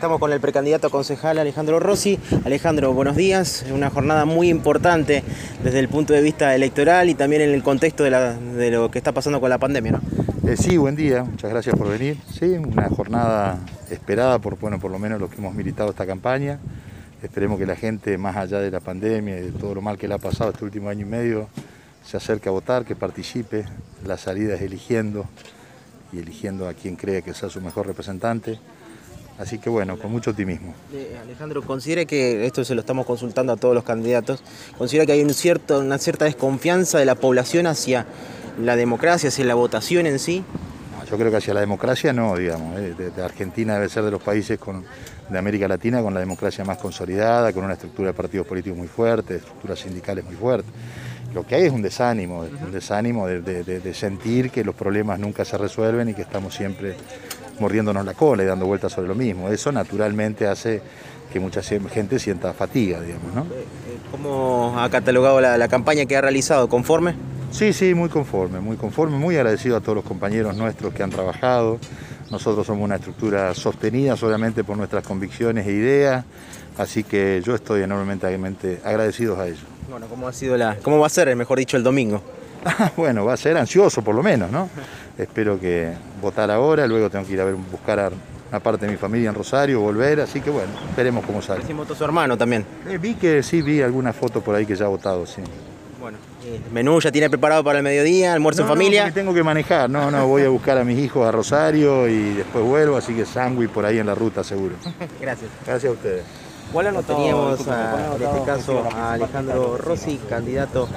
Estamos con el precandidato a concejal Alejandro Rossi. Alejandro, buenos días. Una jornada muy importante desde el punto de vista electoral y también en el contexto de, lo que está pasando con la pandemia, ¿no? Eh, sí, buen día, muchas gracias por venir. Sí, una jornada esperada por, bueno, por lo menos los que hemos militado esta campaña. Esperemos que la gente, más allá de la pandemia y de todo lo mal que le ha pasado este último año y medio, se acerque a votar, que participe. La salida es eligiendo y eligiendo a quien cree que sea su mejor representante. Así que bueno, con mucho optimismo. Alejandro, considera que, esto se lo estamos consultando a todos los candidatos, considera que hay un cierto, una cierta desconfianza de la población hacia la democracia, hacia la votación en sí. No, Yo creo que hacia la democracia no, digamos. eh, de- de Argentina debe ser de los países con- de América Latina con la democracia más consolidada, con una estructura de partidos políticos muy fuerte, estructuras sindicales muy fuertes. Lo que hay es un desánimo, un desánimo de, de- de- de sentir que los problemas nunca se resuelven y que estamos siempre mordiéndonos la cola y dando vueltas sobre lo mismo. Eso naturalmente hace que mucha gente sienta fatiga, digamos, ¿no? ¿Cómo ha catalogado la, la campaña que ha realizado? ¿Conforme? Sí, sí, muy conforme, muy conforme, muy agradecido a todos los compañeros nuestros que han trabajado. Nosotros somos una estructura sostenida solamente por nuestras convicciones e ideas, así que yo estoy enormemente agradecido a ellos. Bueno, ¿cómo ha sido la, cómo va a ser, mejor dicho, el domingo? Bueno, va a ser ansioso por lo menos, ¿no? Espero que votar ahora, luego tengo que ir a ver, buscar a una parte de mi familia en Rosario, volver, así que bueno, esperemos cómo sale. Recién votó su hermano también. Eh, vi que sí, vi alguna foto por ahí que ya ha votado, sí. Bueno, eh, menú ya tiene preparado para el mediodía, almuerzo No, en no, familia. porque tengo que manejar, no, no, voy a buscar a mis hijos a Rosario y después vuelvo, así que sándwich por ahí en la ruta seguro. Gracias. Gracias a ustedes. Teníamos a- en este caso a Alejandro Rossi, candidato